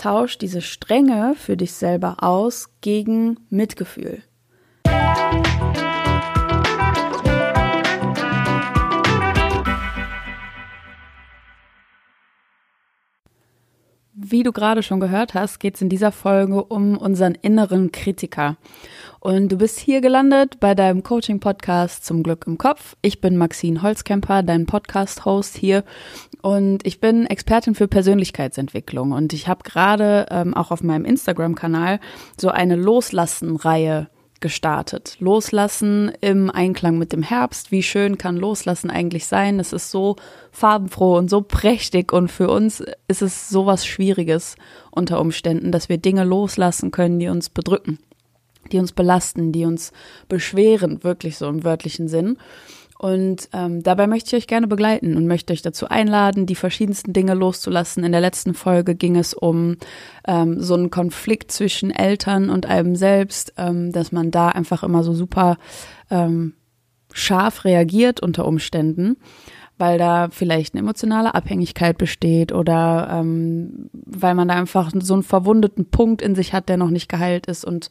Tausch diese Strenge für dich selber aus gegen Mitgefühl. Wie du gerade schon gehört hast, geht es in dieser Folge um unseren inneren Kritiker. Und du bist hier gelandet bei deinem Coaching-Podcast zum Glück im Kopf. Ich bin Maxine Holzkemper, dein Podcast-Host hier. Und ich bin Expertin für Persönlichkeitsentwicklung. Und ich habe gerade ähm, auch auf meinem Instagram-Kanal so eine Loslassen-Reihe gestartet. Loslassen im Einklang mit dem Herbst. Wie schön kann Loslassen eigentlich sein? Es ist so farbenfroh und so prächtig und für uns ist es sowas Schwieriges unter Umständen, dass wir Dinge loslassen können, die uns bedrücken, die uns belasten, die uns beschweren, wirklich so im wörtlichen Sinn. Und ähm, dabei möchte ich euch gerne begleiten und möchte euch dazu einladen, die verschiedensten Dinge loszulassen. In der letzten Folge ging es um ähm, so einen Konflikt zwischen Eltern und einem selbst, ähm, dass man da einfach immer so super ähm, scharf reagiert unter Umständen weil da vielleicht eine emotionale Abhängigkeit besteht oder ähm, weil man da einfach so einen verwundeten Punkt in sich hat, der noch nicht geheilt ist und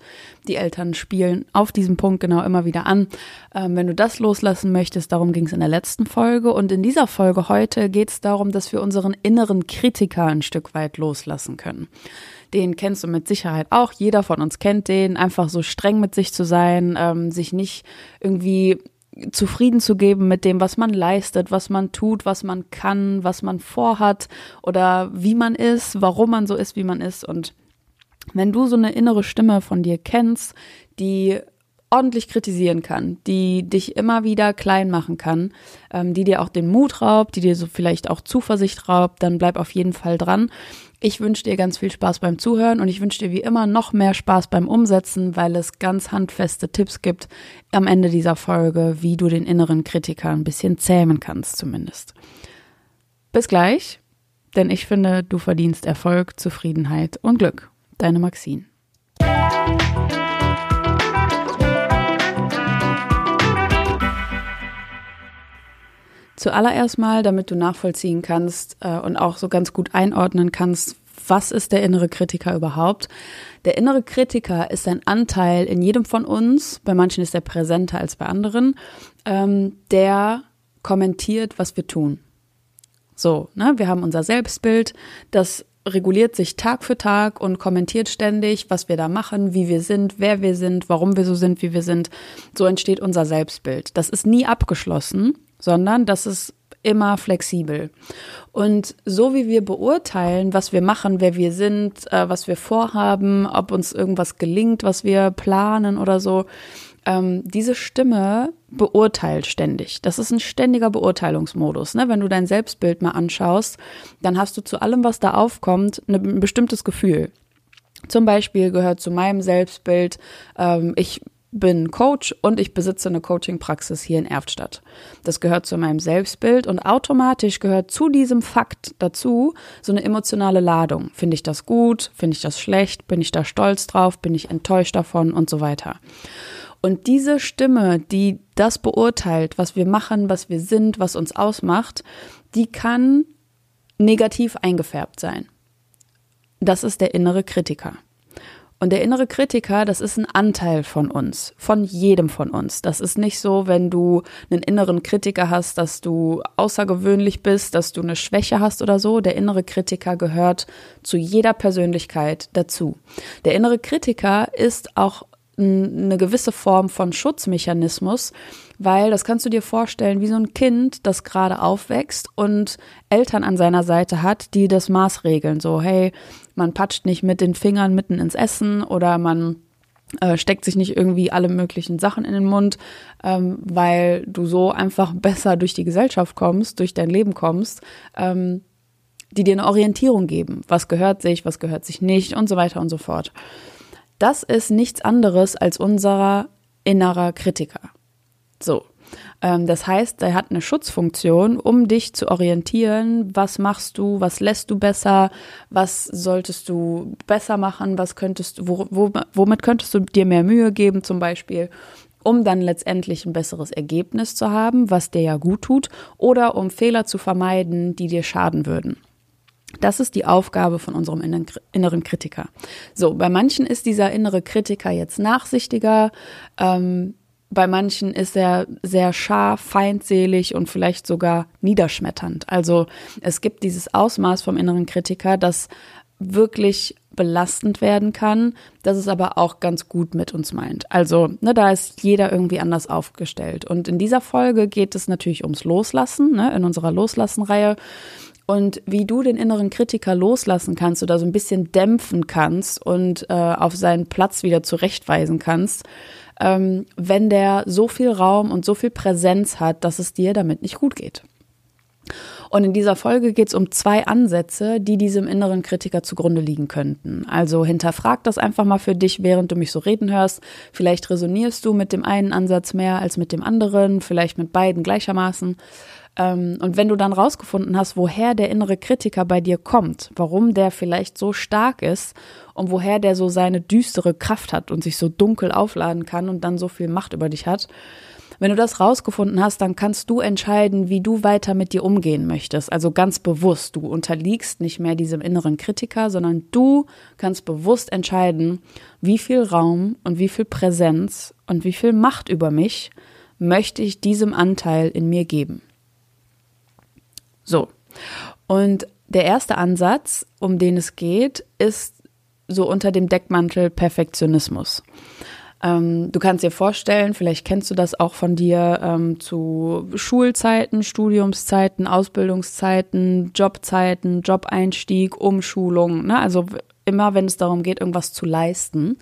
die Eltern spielen auf diesem Punkt genau immer wieder an. Ähm, wenn du das loslassen möchtest, darum ging es in der letzten Folge und in dieser Folge heute geht es darum, dass wir unseren inneren Kritiker ein Stück weit loslassen können. Den kennst du mit Sicherheit auch. Jeder von uns kennt den, einfach so streng mit sich zu sein, ähm, sich nicht irgendwie zufrieden zu geben mit dem, was man leistet, was man tut, was man kann, was man vorhat oder wie man ist, warum man so ist, wie man ist. Und wenn du so eine innere Stimme von dir kennst, die ordentlich kritisieren kann, die dich immer wieder klein machen kann, ähm, die dir auch den Mut raubt, die dir so vielleicht auch Zuversicht raubt, dann bleib auf jeden Fall dran. Ich wünsche dir ganz viel Spaß beim Zuhören und ich wünsche dir wie immer noch mehr Spaß beim Umsetzen, weil es ganz handfeste Tipps gibt am Ende dieser Folge, wie du den inneren Kritiker ein bisschen zähmen kannst zumindest. Bis gleich, denn ich finde, du verdienst Erfolg, Zufriedenheit und Glück. Deine Maxine. Zuallererst mal, damit du nachvollziehen kannst äh, und auch so ganz gut einordnen kannst, was ist der innere Kritiker überhaupt? Der innere Kritiker ist ein Anteil in jedem von uns, bei manchen ist er präsenter als bei anderen, ähm, der kommentiert, was wir tun. So, ne, wir haben unser Selbstbild, das reguliert sich Tag für Tag und kommentiert ständig, was wir da machen, wie wir sind, wer wir sind, warum wir so sind, wie wir sind. So entsteht unser Selbstbild. Das ist nie abgeschlossen sondern das ist immer flexibel. Und so wie wir beurteilen, was wir machen, wer wir sind, äh, was wir vorhaben, ob uns irgendwas gelingt, was wir planen oder so, ähm, diese Stimme beurteilt ständig. Das ist ein ständiger Beurteilungsmodus. Ne? Wenn du dein Selbstbild mal anschaust, dann hast du zu allem, was da aufkommt, ein bestimmtes Gefühl. Zum Beispiel gehört zu meinem Selbstbild, ähm, ich bin Coach und ich besitze eine Coaching-Praxis hier in Erftstadt. Das gehört zu meinem Selbstbild und automatisch gehört zu diesem Fakt dazu so eine emotionale Ladung. Finde ich das gut? Finde ich das schlecht? Bin ich da stolz drauf? Bin ich enttäuscht davon? Und so weiter. Und diese Stimme, die das beurteilt, was wir machen, was wir sind, was uns ausmacht, die kann negativ eingefärbt sein. Das ist der innere Kritiker. Und der innere Kritiker, das ist ein Anteil von uns, von jedem von uns. Das ist nicht so, wenn du einen inneren Kritiker hast, dass du außergewöhnlich bist, dass du eine Schwäche hast oder so. Der innere Kritiker gehört zu jeder Persönlichkeit dazu. Der innere Kritiker ist auch eine gewisse Form von Schutzmechanismus, weil das kannst du dir vorstellen wie so ein Kind, das gerade aufwächst und Eltern an seiner Seite hat, die das Maß regeln. So, hey, man patscht nicht mit den Fingern mitten ins Essen oder man äh, steckt sich nicht irgendwie alle möglichen Sachen in den Mund, ähm, weil du so einfach besser durch die Gesellschaft kommst, durch dein Leben kommst, ähm, die dir eine Orientierung geben. Was gehört sich, was gehört sich nicht und so weiter und so fort. Das ist nichts anderes als unser innerer Kritiker. So. Ähm, das heißt, er hat eine Schutzfunktion, um dich zu orientieren. Was machst du? Was lässt du besser? Was solltest du besser machen? Was könntest wo, wo, womit könntest du dir mehr Mühe geben, zum Beispiel? um dann letztendlich ein besseres Ergebnis zu haben, was dir ja gut tut, oder um Fehler zu vermeiden, die dir schaden würden. Das ist die Aufgabe von unserem inneren Kritiker. So, bei manchen ist dieser innere Kritiker jetzt nachsichtiger, ähm, bei manchen ist er sehr scharf, feindselig und vielleicht sogar niederschmetternd. Also es gibt dieses Ausmaß vom inneren Kritiker, das wirklich belastend werden kann, das es aber auch ganz gut mit uns meint. Also, ne, da ist jeder irgendwie anders aufgestellt. Und in dieser Folge geht es natürlich ums Loslassen, ne, in unserer Loslassen-Reihe. Und wie du den inneren Kritiker loslassen kannst oder so ein bisschen dämpfen kannst und äh, auf seinen Platz wieder zurechtweisen kannst, ähm, wenn der so viel Raum und so viel Präsenz hat, dass es dir damit nicht gut geht. Und in dieser Folge geht es um zwei Ansätze, die diesem inneren Kritiker zugrunde liegen könnten. Also hinterfrag das einfach mal für dich, während du mich so reden hörst. Vielleicht resonierst du mit dem einen Ansatz mehr als mit dem anderen, vielleicht mit beiden gleichermaßen. Ähm, und wenn du dann rausgefunden hast, woher der innere Kritiker bei dir kommt, warum der vielleicht so stark ist und woher der so seine düstere Kraft hat und sich so dunkel aufladen kann und dann so viel Macht über dich hat, wenn du das rausgefunden hast, dann kannst du entscheiden, wie du weiter mit dir umgehen möchtest. Also ganz bewusst. Du unterliegst nicht mehr diesem inneren Kritiker, sondern du kannst bewusst entscheiden, wie viel Raum und wie viel Präsenz und wie viel Macht über mich möchte ich diesem Anteil in mir geben. So. Und der erste Ansatz, um den es geht, ist so unter dem Deckmantel Perfektionismus. Ähm, du kannst dir vorstellen, vielleicht kennst du das auch von dir ähm, zu Schulzeiten, Studiumszeiten, Ausbildungszeiten, Jobzeiten, Jobeinstieg, Umschulung. Ne? Also immer, wenn es darum geht, irgendwas zu leisten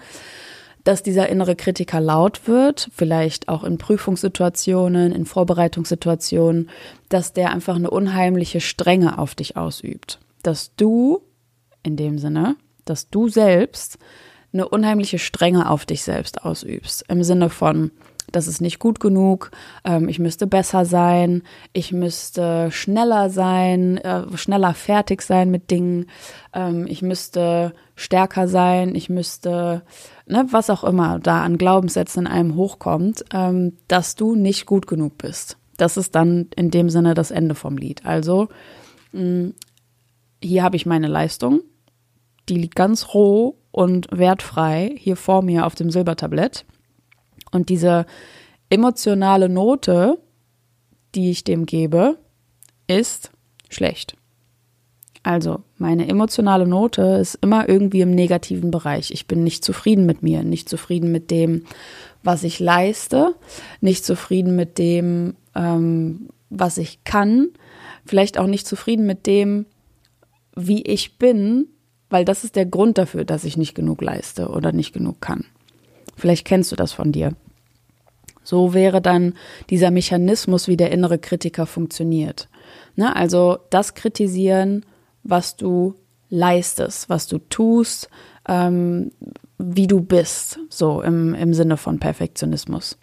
dass dieser innere Kritiker laut wird, vielleicht auch in Prüfungssituationen, in Vorbereitungssituationen, dass der einfach eine unheimliche Strenge auf dich ausübt. Dass du, in dem Sinne, dass du selbst eine unheimliche Strenge auf dich selbst ausübst. Im Sinne von, das ist nicht gut genug, ähm, ich müsste besser sein, ich müsste schneller sein, äh, schneller fertig sein mit Dingen, ähm, ich müsste stärker sein, ich müsste, ne, was auch immer da an Glaubenssätzen in einem hochkommt, ähm, dass du nicht gut genug bist. Das ist dann in dem Sinne das Ende vom Lied. Also, mh, hier habe ich meine Leistung, die liegt ganz roh und wertfrei hier vor mir auf dem Silbertablett. Und diese emotionale Note, die ich dem gebe, ist schlecht. Also meine emotionale Note ist immer irgendwie im negativen Bereich. Ich bin nicht zufrieden mit mir, nicht zufrieden mit dem, was ich leiste, nicht zufrieden mit dem, ähm, was ich kann, vielleicht auch nicht zufrieden mit dem, wie ich bin, weil das ist der Grund dafür, dass ich nicht genug leiste oder nicht genug kann. Vielleicht kennst du das von dir. So wäre dann dieser Mechanismus, wie der innere Kritiker funktioniert. Ne? Also das Kritisieren, was du leistest, was du tust, ähm, wie du bist, so im, im Sinne von Perfektionismus.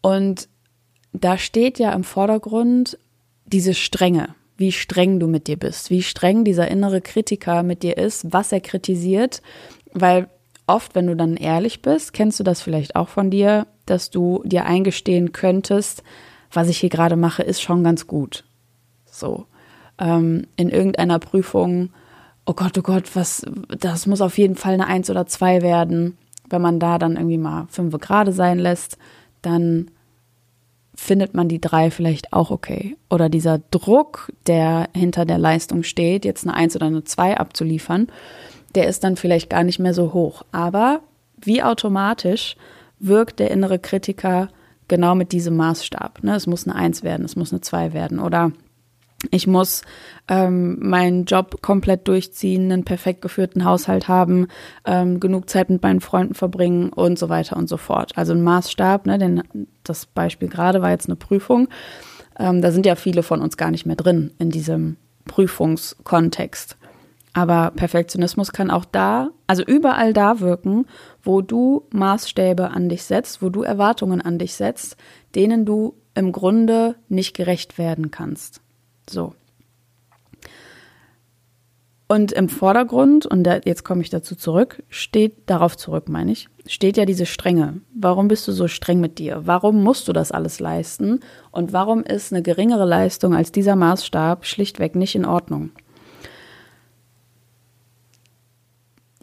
Und da steht ja im Vordergrund diese Strenge, wie streng du mit dir bist, wie streng dieser innere Kritiker mit dir ist, was er kritisiert, weil oft, wenn du dann ehrlich bist, kennst du das vielleicht auch von dir, dass du dir eingestehen könntest, was ich hier gerade mache, ist schon ganz gut. So. Ähm, in irgendeiner Prüfung, oh Gott, oh Gott, was, das muss auf jeden Fall eine Eins oder zwei werden. Wenn man da dann irgendwie mal fünf gerade sein lässt, dann findet man die drei vielleicht auch okay. Oder dieser Druck, der hinter der Leistung steht, jetzt eine Eins oder eine Zwei abzuliefern, der ist dann vielleicht gar nicht mehr so hoch. Aber wie automatisch wirkt der innere Kritiker genau mit diesem Maßstab. Ne? Es muss eine Eins werden, es muss eine Zwei werden. Oder ich muss ähm, meinen Job komplett durchziehen, einen perfekt geführten Haushalt haben, ähm, genug Zeit mit meinen Freunden verbringen und so weiter und so fort. Also ein Maßstab, ne, denn das Beispiel gerade war jetzt eine Prüfung. Ähm, da sind ja viele von uns gar nicht mehr drin in diesem Prüfungskontext. Aber Perfektionismus kann auch da, also überall da wirken, wo du Maßstäbe an dich setzt, wo du Erwartungen an dich setzt, denen du im Grunde nicht gerecht werden kannst. So. Und im Vordergrund, und da, jetzt komme ich dazu zurück, steht, darauf zurück meine ich, steht ja diese Strenge. Warum bist du so streng mit dir? Warum musst du das alles leisten? Und warum ist eine geringere Leistung als dieser Maßstab schlichtweg nicht in Ordnung?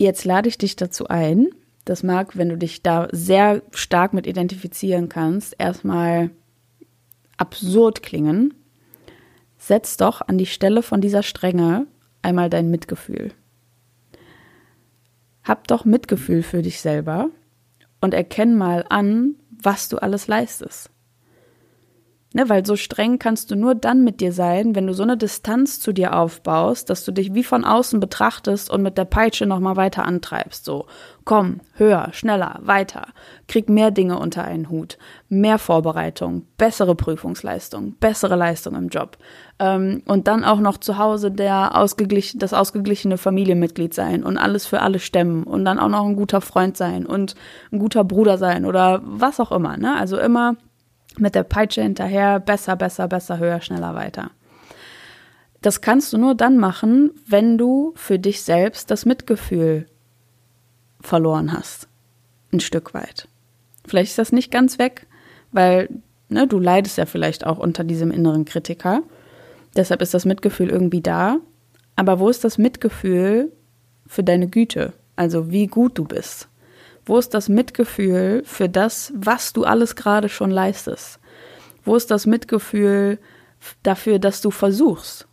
Jetzt lade ich dich dazu ein, das mag, wenn du dich da sehr stark mit identifizieren kannst, erstmal absurd klingen. Setz doch an die Stelle von dieser Strenge einmal dein Mitgefühl. Hab doch Mitgefühl für dich selber und erkenn mal an, was du alles leistest. Ne, weil so streng kannst du nur dann mit dir sein, wenn du so eine Distanz zu dir aufbaust, dass du dich wie von außen betrachtest und mit der Peitsche nochmal weiter antreibst. So, komm, höher, schneller, weiter. Krieg mehr Dinge unter einen Hut. Mehr Vorbereitung, bessere Prüfungsleistung, bessere Leistung im Job. Ähm, und dann auch noch zu Hause der ausgeglichen, das ausgeglichene Familienmitglied sein und alles für alle stemmen und dann auch noch ein guter Freund sein und ein guter Bruder sein oder was auch immer. Ne? Also immer mit der Peitsche hinterher, besser, besser, besser, höher, schneller, weiter. Das kannst du nur dann machen, wenn du für dich selbst das Mitgefühl verloren hast. Ein Stück weit. Vielleicht ist das nicht ganz weg, weil ne, du leidest ja vielleicht auch unter diesem inneren Kritiker. Deshalb ist das Mitgefühl irgendwie da. Aber wo ist das Mitgefühl für deine Güte? Also wie gut du bist? Wo ist das Mitgefühl für das, was du alles gerade schon leistest? Wo ist das Mitgefühl dafür, dass du versuchst?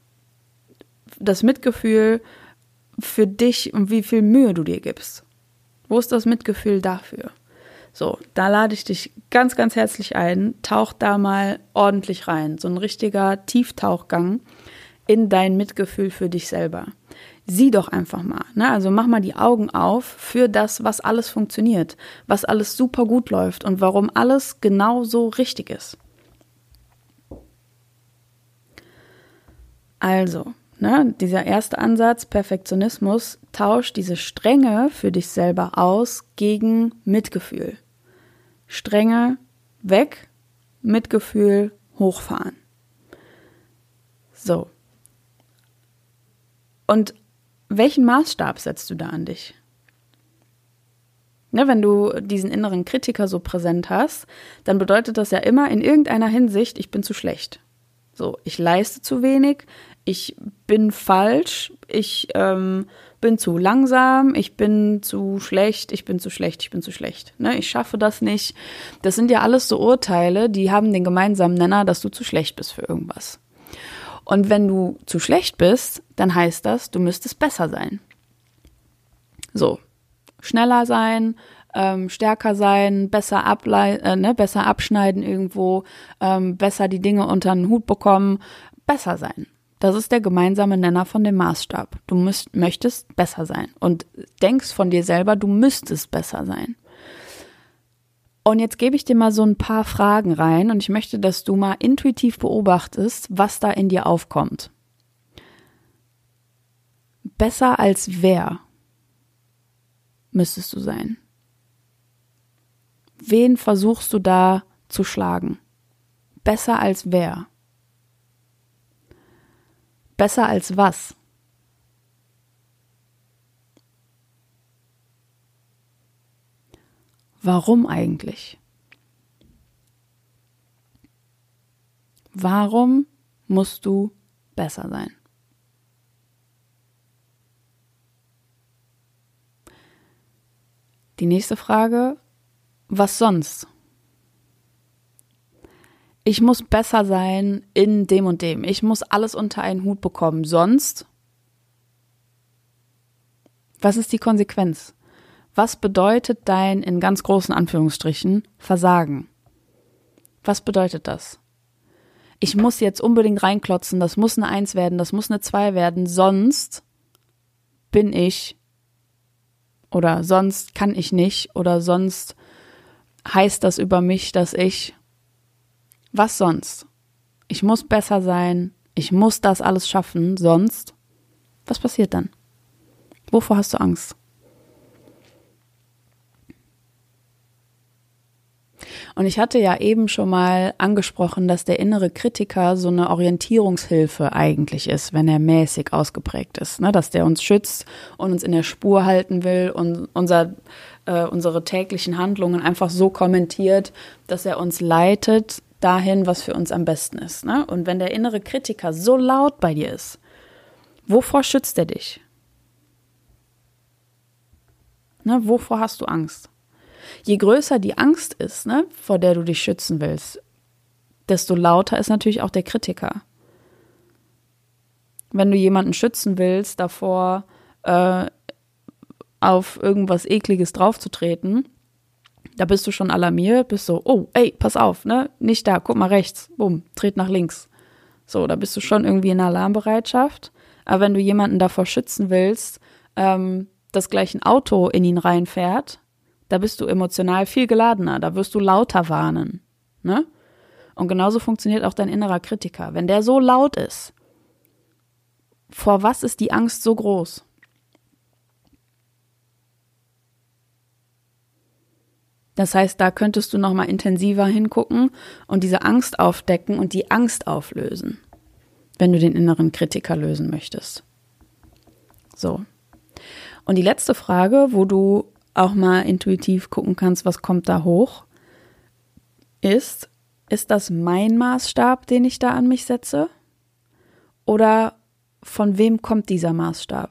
Das Mitgefühl für dich und wie viel Mühe du dir gibst. Wo ist das Mitgefühl dafür? So, da lade ich dich ganz, ganz herzlich ein. Tauch da mal ordentlich rein. So ein richtiger Tieftauchgang in dein Mitgefühl für dich selber sieh doch einfach mal. Ne? Also mach mal die Augen auf für das, was alles funktioniert, was alles super gut läuft und warum alles genau so richtig ist. Also, ne, dieser erste Ansatz, Perfektionismus, tauscht diese Strenge für dich selber aus gegen Mitgefühl. Strenge weg, Mitgefühl hochfahren. So. Und welchen Maßstab setzt du da an dich? Ne, wenn du diesen inneren Kritiker so präsent hast, dann bedeutet das ja immer in irgendeiner Hinsicht, ich bin zu schlecht. So, ich leiste zu wenig, ich bin falsch, ich ähm, bin zu langsam, ich bin zu schlecht, ich bin zu schlecht, ich bin zu schlecht. Ne, ich schaffe das nicht. Das sind ja alles so Urteile, die haben den gemeinsamen Nenner, dass du zu schlecht bist für irgendwas. Und wenn du zu schlecht bist, dann heißt das, du müsstest besser sein. So, schneller sein, ähm, stärker sein, besser, äh, ne, besser abschneiden irgendwo, ähm, besser die Dinge unter den Hut bekommen, besser sein. Das ist der gemeinsame Nenner von dem Maßstab. Du müsst, möchtest besser sein und denkst von dir selber, du müsstest besser sein. Und jetzt gebe ich dir mal so ein paar Fragen rein und ich möchte, dass du mal intuitiv beobachtest, was da in dir aufkommt. Besser als wer müsstest du sein? Wen versuchst du da zu schlagen? Besser als wer? Besser als was? Warum eigentlich? Warum musst du besser sein? Die nächste Frage, was sonst? Ich muss besser sein in dem und dem. Ich muss alles unter einen Hut bekommen. Sonst? Was ist die Konsequenz? Was bedeutet dein, in ganz großen Anführungsstrichen, Versagen? Was bedeutet das? Ich muss jetzt unbedingt reinklotzen, das muss eine Eins werden, das muss eine Zwei werden, sonst bin ich oder sonst kann ich nicht oder sonst heißt das über mich, dass ich was sonst? Ich muss besser sein, ich muss das alles schaffen, sonst was passiert dann? Wovor hast du Angst? Und ich hatte ja eben schon mal angesprochen, dass der innere Kritiker so eine Orientierungshilfe eigentlich ist, wenn er mäßig ausgeprägt ist, ne? dass der uns schützt und uns in der Spur halten will und unser, äh, unsere täglichen Handlungen einfach so kommentiert, dass er uns leitet dahin, was für uns am besten ist. Ne? Und wenn der innere Kritiker so laut bei dir ist, wovor schützt er dich? Ne, wovor hast du Angst? Je größer die Angst ist, ne, vor der du dich schützen willst, desto lauter ist natürlich auch der Kritiker. Wenn du jemanden schützen willst, davor äh, auf irgendwas Ekliges draufzutreten, da bist du schon alarmiert, bist so, oh, ey, pass auf, ne? Nicht da, guck mal rechts, bumm, tret nach links. So, da bist du schon irgendwie in Alarmbereitschaft. Aber wenn du jemanden davor schützen willst, ähm, dass gleich ein Auto in ihn reinfährt, da bist du emotional viel geladener, da wirst du lauter warnen. Ne? Und genauso funktioniert auch dein innerer Kritiker. Wenn der so laut ist, vor was ist die Angst so groß? Das heißt, da könntest du noch mal intensiver hingucken und diese Angst aufdecken und die Angst auflösen, wenn du den inneren Kritiker lösen möchtest. So. Und die letzte Frage, wo du auch mal intuitiv gucken kannst, was kommt da hoch, ist, ist das mein Maßstab, den ich da an mich setze? Oder von wem kommt dieser Maßstab?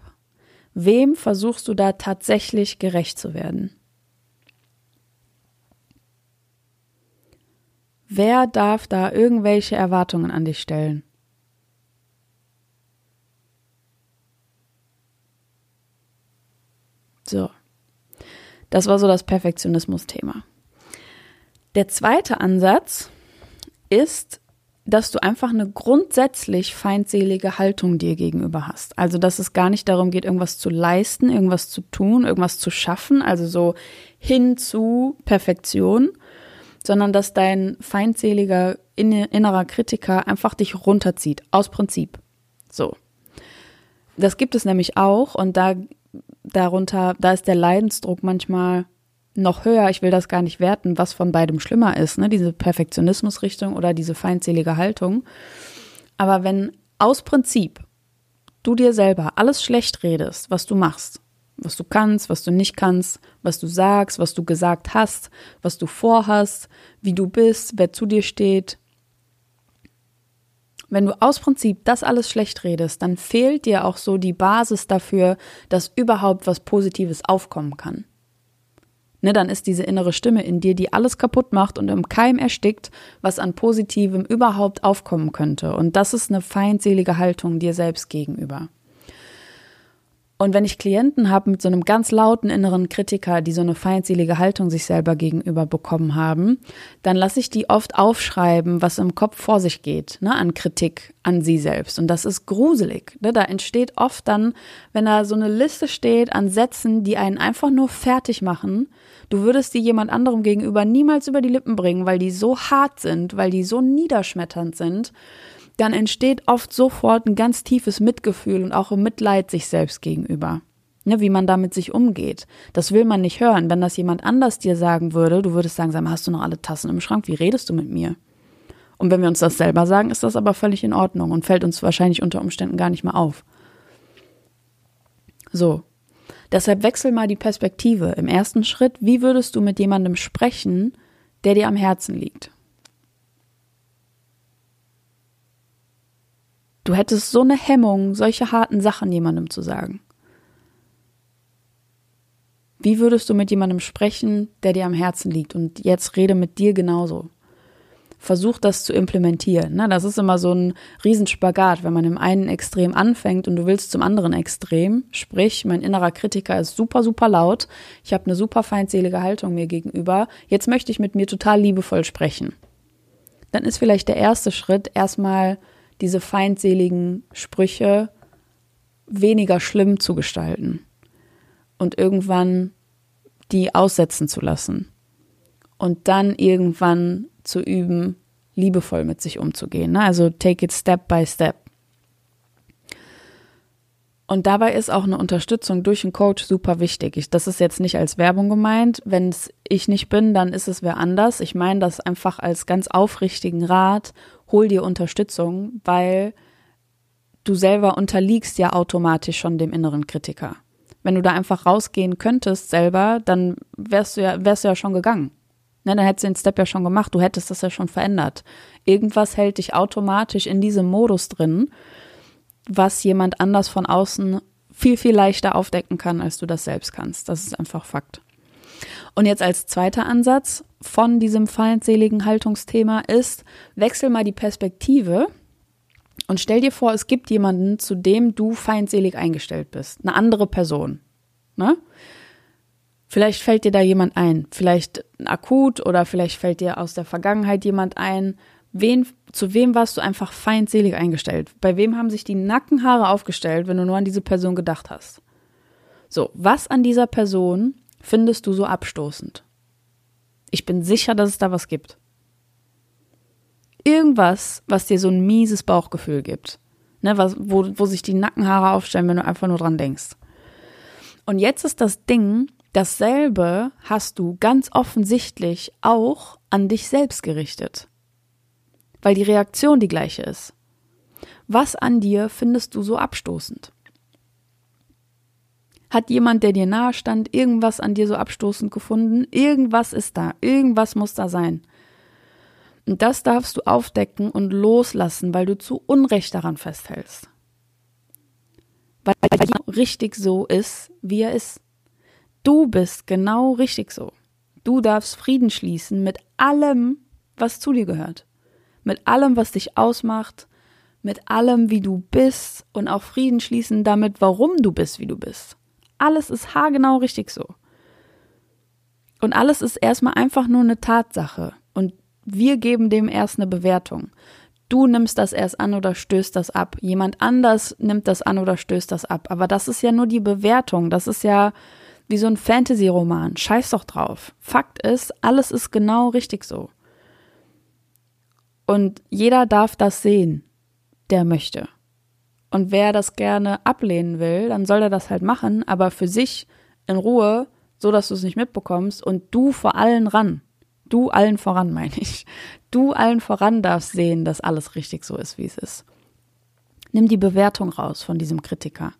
Wem versuchst du da tatsächlich gerecht zu werden? Wer darf da irgendwelche Erwartungen an dich stellen? So. Das war so das Perfektionismus-Thema. Der zweite Ansatz ist, dass du einfach eine grundsätzlich feindselige Haltung dir gegenüber hast. Also, dass es gar nicht darum geht, irgendwas zu leisten, irgendwas zu tun, irgendwas zu schaffen, also so hin zu Perfektion, sondern dass dein feindseliger innerer Kritiker einfach dich runterzieht, aus Prinzip. So. Das gibt es nämlich auch und da darunter, da ist der Leidensdruck manchmal noch höher. Ich will das gar nicht werten, was von beidem schlimmer ist, ne? diese Perfektionismusrichtung oder diese feindselige Haltung. Aber wenn aus Prinzip du dir selber alles schlecht redest, was du machst, was du kannst, was du nicht kannst, was du sagst, was du gesagt hast, was du vorhast, wie du bist, wer zu dir steht, wenn du aus Prinzip das alles schlecht redest, dann fehlt dir auch so die Basis dafür, dass überhaupt was Positives aufkommen kann. Ne, dann ist diese innere Stimme in dir, die alles kaputt macht und im Keim erstickt, was an Positivem überhaupt aufkommen könnte. Und das ist eine feindselige Haltung dir selbst gegenüber. Und wenn ich Klienten habe mit so einem ganz lauten inneren Kritiker, die so eine feindselige Haltung sich selber gegenüber bekommen haben, dann lasse ich die oft aufschreiben, was im Kopf vor sich geht, ne, an Kritik an sie selbst. Und das ist gruselig. Ne? Da entsteht oft dann, wenn da so eine Liste steht an Sätzen, die einen einfach nur fertig machen, du würdest die jemand anderem gegenüber niemals über die Lippen bringen, weil die so hart sind, weil die so niederschmetternd sind dann entsteht oft sofort ein ganz tiefes Mitgefühl und auch ein Mitleid sich selbst gegenüber. Ne, wie man damit sich umgeht. Das will man nicht hören. Wenn das jemand anders dir sagen würde, du würdest sagen, sag mal, hast du noch alle Tassen im Schrank? Wie redest du mit mir? Und wenn wir uns das selber sagen, ist das aber völlig in Ordnung und fällt uns wahrscheinlich unter Umständen gar nicht mehr auf. So. Deshalb wechsel mal die Perspektive. Im ersten Schritt, wie würdest du mit jemandem sprechen, der dir am Herzen liegt? Du hättest so eine Hemmung, solche harten Sachen jemandem zu sagen. Wie würdest du mit jemandem sprechen, der dir am Herzen liegt? Und jetzt rede mit dir genauso. Versuch das zu implementieren. Ne? Das ist immer so ein Riesenspagat, wenn man im einen Extrem anfängt und du willst zum anderen Extrem. Sprich, mein innerer Kritiker ist super, super laut. Ich habe eine super feindselige Haltung mir gegenüber. Jetzt möchte ich mit mir total liebevoll sprechen. Dann ist vielleicht der erste Schritt erstmal diese feindseligen Sprüche weniger schlimm zu gestalten und irgendwann die aussetzen zu lassen und dann irgendwann zu üben, liebevoll mit sich umzugehen. Ne? Also take it step by step. Und dabei ist auch eine Unterstützung durch einen Coach super wichtig. Ich, das ist jetzt nicht als Werbung gemeint. Wenn es ich nicht bin, dann ist es wer anders. Ich meine das einfach als ganz aufrichtigen Rat. Hol dir Unterstützung, weil du selber unterliegst ja automatisch schon dem inneren Kritiker. Wenn du da einfach rausgehen könntest selber, dann wärst du ja, wärst du ja schon gegangen. Ne, dann hättest du den Step ja schon gemacht, du hättest das ja schon verändert. Irgendwas hält dich automatisch in diesem Modus drin was jemand anders von außen viel, viel leichter aufdecken kann, als du das selbst kannst. Das ist einfach Fakt. Und jetzt als zweiter Ansatz von diesem feindseligen Haltungsthema ist, wechsel mal die Perspektive und stell dir vor, es gibt jemanden, zu dem du feindselig eingestellt bist. Eine andere Person. Ne? Vielleicht fällt dir da jemand ein, vielleicht akut oder vielleicht fällt dir aus der Vergangenheit jemand ein, Wen, zu wem warst du einfach feindselig eingestellt? Bei wem haben sich die Nackenhaare aufgestellt, wenn du nur an diese Person gedacht hast? So, was an dieser Person findest du so abstoßend? Ich bin sicher, dass es da was gibt. Irgendwas, was dir so ein mieses Bauchgefühl gibt. Ne, was, wo, wo sich die Nackenhaare aufstellen, wenn du einfach nur dran denkst. Und jetzt ist das Ding, dasselbe hast du ganz offensichtlich auch an dich selbst gerichtet weil die Reaktion die gleiche ist. Was an dir findest du so abstoßend? Hat jemand, der dir nahe stand, irgendwas an dir so abstoßend gefunden? Irgendwas ist da, irgendwas muss da sein. Und das darfst du aufdecken und loslassen, weil du zu Unrecht daran festhältst. Weil er richtig so ist, wie er ist. Du bist genau richtig so. Du darfst Frieden schließen mit allem, was zu dir gehört mit allem, was dich ausmacht, mit allem, wie du bist und auch Frieden schließen damit, warum du bist, wie du bist. Alles ist haargenau richtig so. Und alles ist erstmal einfach nur eine Tatsache. Und wir geben dem erst eine Bewertung. Du nimmst das erst an oder stößt das ab. Jemand anders nimmt das an oder stößt das ab. Aber das ist ja nur die Bewertung. Das ist ja wie so ein Fantasy-Roman. Scheiß doch drauf. Fakt ist, alles ist genau richtig so. Und jeder darf das sehen, der möchte. Und wer das gerne ablehnen will, dann soll er das halt machen, aber für sich in Ruhe, so dass du es nicht mitbekommst und du vor allen ran. Du allen voran, meine ich. Du allen voran darfst sehen, dass alles richtig so ist, wie es ist. Nimm die Bewertung raus von diesem Kritiker.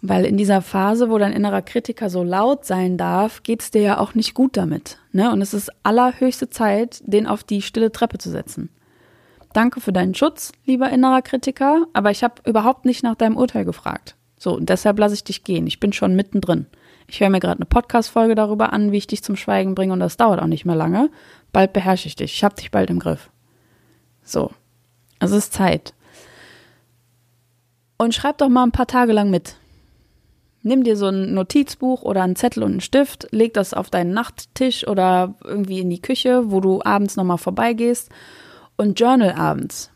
Weil in dieser Phase, wo dein innerer Kritiker so laut sein darf, geht's dir ja auch nicht gut damit. Ne? Und es ist allerhöchste Zeit, den auf die stille Treppe zu setzen. Danke für deinen Schutz, lieber innerer Kritiker, aber ich habe überhaupt nicht nach deinem Urteil gefragt. So, und deshalb lasse ich dich gehen. Ich bin schon mittendrin. Ich höre mir gerade eine Podcast-Folge darüber an, wie ich dich zum Schweigen bringe, und das dauert auch nicht mehr lange. Bald beherrsche ich dich. Ich habe dich bald im Griff. So. Es ist Zeit. Und schreib doch mal ein paar Tage lang mit. Nimm dir so ein Notizbuch oder einen Zettel und einen Stift, leg das auf deinen Nachttisch oder irgendwie in die Küche, wo du abends nochmal vorbeigehst und journal abends.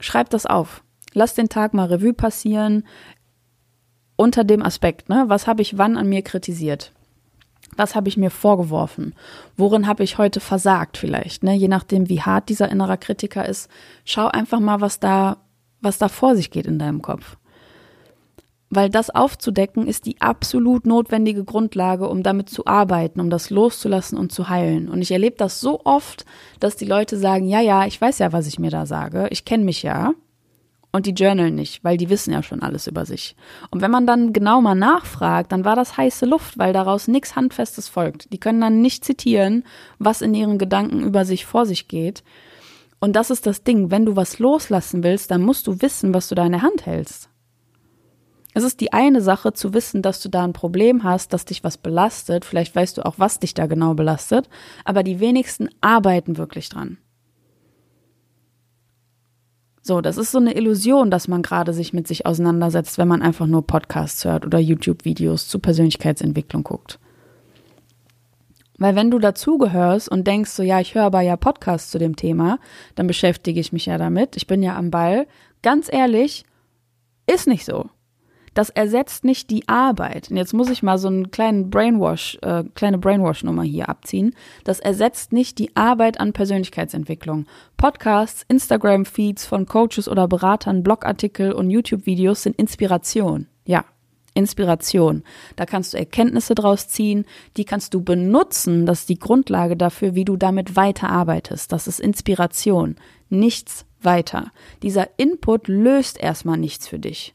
Schreib das auf. Lass den Tag mal Revue passieren unter dem Aspekt, ne? Was habe ich wann an mir kritisiert? Was habe ich mir vorgeworfen? Worin habe ich heute versagt vielleicht, ne? Je nachdem, wie hart dieser innerer Kritiker ist, schau einfach mal, was da was da vor sich geht in deinem Kopf weil das aufzudecken ist die absolut notwendige Grundlage, um damit zu arbeiten, um das loszulassen und zu heilen. Und ich erlebe das so oft, dass die Leute sagen, ja, ja, ich weiß ja, was ich mir da sage, ich kenne mich ja. Und die journalen nicht, weil die wissen ja schon alles über sich. Und wenn man dann genau mal nachfragt, dann war das heiße Luft, weil daraus nichts Handfestes folgt. Die können dann nicht zitieren, was in ihren Gedanken über sich vor sich geht. Und das ist das Ding, wenn du was loslassen willst, dann musst du wissen, was du da in der Hand hältst. Es ist die eine Sache zu wissen, dass du da ein Problem hast, dass dich was belastet. Vielleicht weißt du auch, was dich da genau belastet. Aber die wenigsten arbeiten wirklich dran. So, das ist so eine Illusion, dass man gerade sich mit sich auseinandersetzt, wenn man einfach nur Podcasts hört oder YouTube-Videos zu Persönlichkeitsentwicklung guckt. Weil wenn du dazugehörst und denkst so, ja, ich höre aber ja Podcasts zu dem Thema, dann beschäftige ich mich ja damit, ich bin ja am Ball. Ganz ehrlich, ist nicht so. Das ersetzt nicht die Arbeit. Und jetzt muss ich mal so einen kleinen Brainwash, äh, kleine Brainwash-Nummer hier abziehen. Das ersetzt nicht die Arbeit an Persönlichkeitsentwicklung. Podcasts, Instagram-Feeds von Coaches oder Beratern, Blogartikel und YouTube-Videos sind Inspiration. Ja, Inspiration. Da kannst du Erkenntnisse draus ziehen, die kannst du benutzen. Das ist die Grundlage dafür, wie du damit weiterarbeitest. Das ist Inspiration. Nichts weiter. Dieser Input löst erstmal nichts für dich.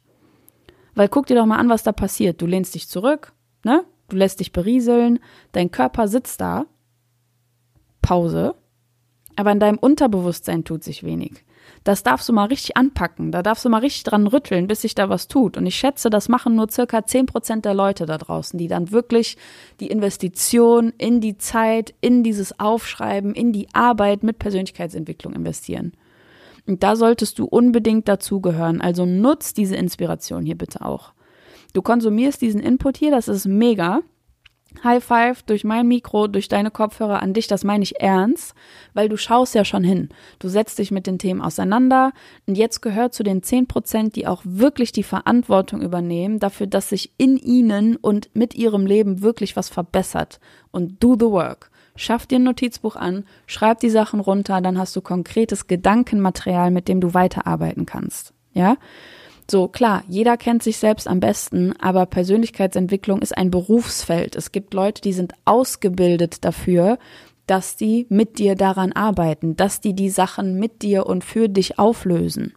Weil guck dir doch mal an, was da passiert. Du lehnst dich zurück, ne? Du lässt dich berieseln, dein Körper sitzt da. Pause. Aber in deinem Unterbewusstsein tut sich wenig. Das darfst du mal richtig anpacken. Da darfst du mal richtig dran rütteln, bis sich da was tut. Und ich schätze, das machen nur circa 10% der Leute da draußen, die dann wirklich die Investition in die Zeit, in dieses Aufschreiben, in die Arbeit mit Persönlichkeitsentwicklung investieren. Und da solltest du unbedingt dazugehören. Also nutz diese Inspiration hier bitte auch. Du konsumierst diesen Input hier, das ist mega. High Five durch mein Mikro, durch deine Kopfhörer an dich, das meine ich ernst, weil du schaust ja schon hin. Du setzt dich mit den Themen auseinander und jetzt gehört zu den 10 Prozent, die auch wirklich die Verantwortung übernehmen dafür, dass sich in ihnen und mit ihrem Leben wirklich was verbessert und do the work. Schaff dir ein Notizbuch an, schreib die Sachen runter, dann hast du konkretes Gedankenmaterial, mit dem du weiterarbeiten kannst. Ja? So, klar, jeder kennt sich selbst am besten, aber Persönlichkeitsentwicklung ist ein Berufsfeld. Es gibt Leute, die sind ausgebildet dafür, dass die mit dir daran arbeiten, dass die die Sachen mit dir und für dich auflösen.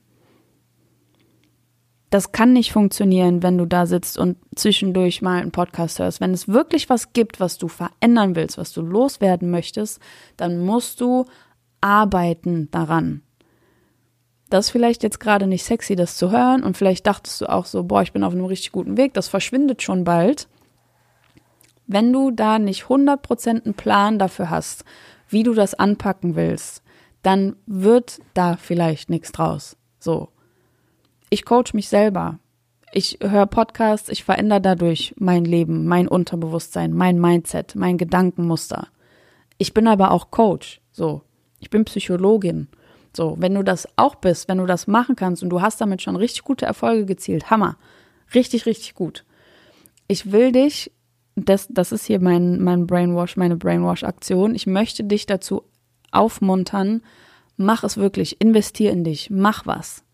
Das kann nicht funktionieren, wenn du da sitzt und zwischendurch mal einen Podcast hörst. Wenn es wirklich was gibt, was du verändern willst, was du loswerden möchtest, dann musst du arbeiten daran. Das ist vielleicht jetzt gerade nicht sexy, das zu hören. Und vielleicht dachtest du auch so, boah, ich bin auf einem richtig guten Weg, das verschwindet schon bald. Wenn du da nicht 100% einen Plan dafür hast, wie du das anpacken willst, dann wird da vielleicht nichts draus. So ich coach mich selber. Ich höre Podcasts, ich verändere dadurch mein Leben, mein Unterbewusstsein, mein Mindset, mein Gedankenmuster. Ich bin aber auch Coach, so. Ich bin Psychologin. So, wenn du das auch bist, wenn du das machen kannst und du hast damit schon richtig gute Erfolge gezielt, Hammer. Richtig, richtig gut. Ich will dich, das, das ist hier mein, mein Brainwash, meine Brainwash-Aktion. Ich möchte dich dazu aufmuntern, mach es wirklich, investier in dich, mach was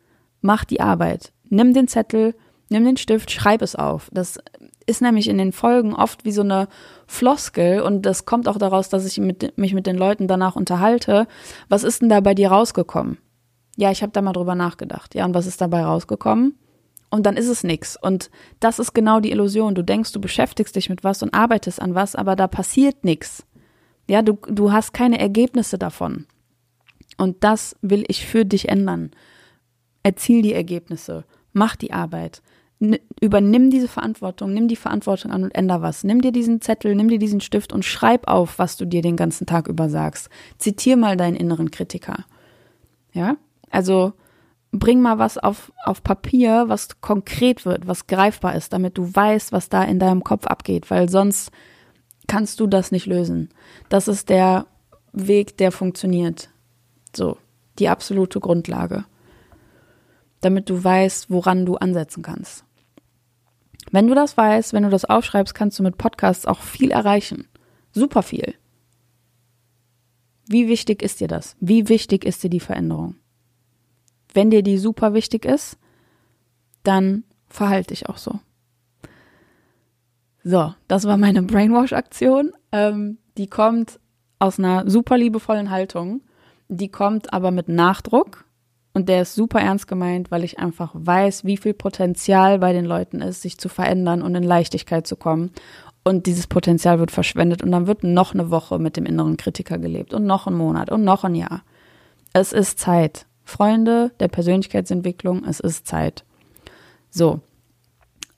mach die Arbeit. Nimm den Zettel, nimm den Stift, schreib es auf. Das ist nämlich in den Folgen oft wie so eine Floskel und das kommt auch daraus, dass ich mit, mich mit den Leuten danach unterhalte. Was ist denn da bei dir rausgekommen? Ja, ich habe da mal drüber nachgedacht. Ja, und was ist dabei rausgekommen? Und dann ist es nichts. Und das ist genau die Illusion. Du denkst, du beschäftigst dich mit was und arbeitest an was, aber da passiert nichts. Ja, du, du hast keine Ergebnisse davon. Und das will ich für dich ändern erziel die Ergebnisse, mach die Arbeit, übernimm diese Verantwortung, nimm die Verantwortung an und änder was. Nimm dir diesen Zettel, nimm dir diesen Stift und schreib auf, was du dir den ganzen Tag über sagst. Zitier mal deinen inneren Kritiker. Ja? Also bring mal was auf, auf Papier, was konkret wird, was greifbar ist, damit du weißt, was da in deinem Kopf abgeht, weil sonst kannst du das nicht lösen. Das ist der Weg, der funktioniert. So, die absolute Grundlage damit du weißt, woran du ansetzen kannst. Wenn du das weißt, wenn du das aufschreibst, kannst du mit Podcasts auch viel erreichen. Super viel. Wie wichtig ist dir das? Wie wichtig ist dir die Veränderung? Wenn dir die super wichtig ist, dann verhalte dich auch so. So, das war meine Brainwash-Aktion. Ähm, die kommt aus einer super liebevollen Haltung. Die kommt aber mit Nachdruck. Und der ist super ernst gemeint, weil ich einfach weiß, wie viel Potenzial bei den Leuten ist, sich zu verändern und in Leichtigkeit zu kommen. Und dieses Potenzial wird verschwendet und dann wird noch eine Woche mit dem inneren Kritiker gelebt und noch einen Monat und noch ein Jahr. Es ist Zeit. Freunde der Persönlichkeitsentwicklung, es ist Zeit. So.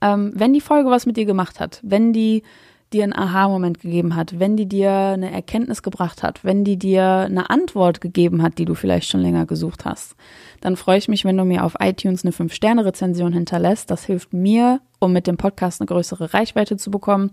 Ähm, wenn die Folge was mit dir gemacht hat, wenn die dir einen Aha-Moment gegeben hat, wenn die dir eine Erkenntnis gebracht hat, wenn die dir eine Antwort gegeben hat, die du vielleicht schon länger gesucht hast, dann freue ich mich, wenn du mir auf iTunes eine 5-Sterne-Rezension hinterlässt. Das hilft mir, um mit dem Podcast eine größere Reichweite zu bekommen.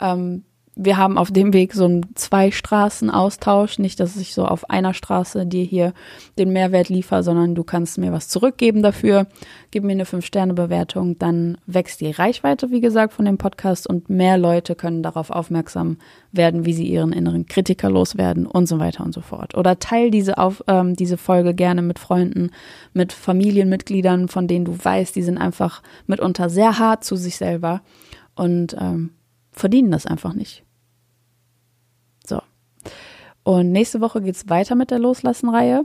Ähm, wir haben auf dem Weg so einen Zwei-Straßen-Austausch. Nicht, dass ich so auf einer Straße dir hier den Mehrwert liefere, sondern du kannst mir was zurückgeben dafür. Gib mir eine Fünf-Sterne-Bewertung. Dann wächst die Reichweite, wie gesagt, von dem Podcast und mehr Leute können darauf aufmerksam werden, wie sie ihren inneren Kritiker loswerden und so weiter und so fort. Oder teil diese, auf, ähm, diese Folge gerne mit Freunden, mit Familienmitgliedern, von denen du weißt, die sind einfach mitunter sehr hart zu sich selber und ähm, verdienen das einfach nicht. Und nächste Woche geht es weiter mit der Loslassen-Reihe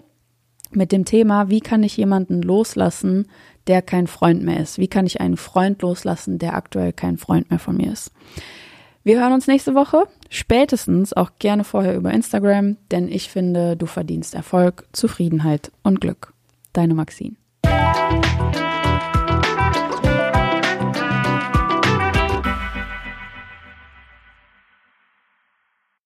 mit dem Thema, wie kann ich jemanden loslassen, der kein Freund mehr ist? Wie kann ich einen Freund loslassen, der aktuell kein Freund mehr von mir ist? Wir hören uns nächste Woche, spätestens auch gerne vorher über Instagram, denn ich finde, du verdienst Erfolg, Zufriedenheit und Glück. Deine Maxine.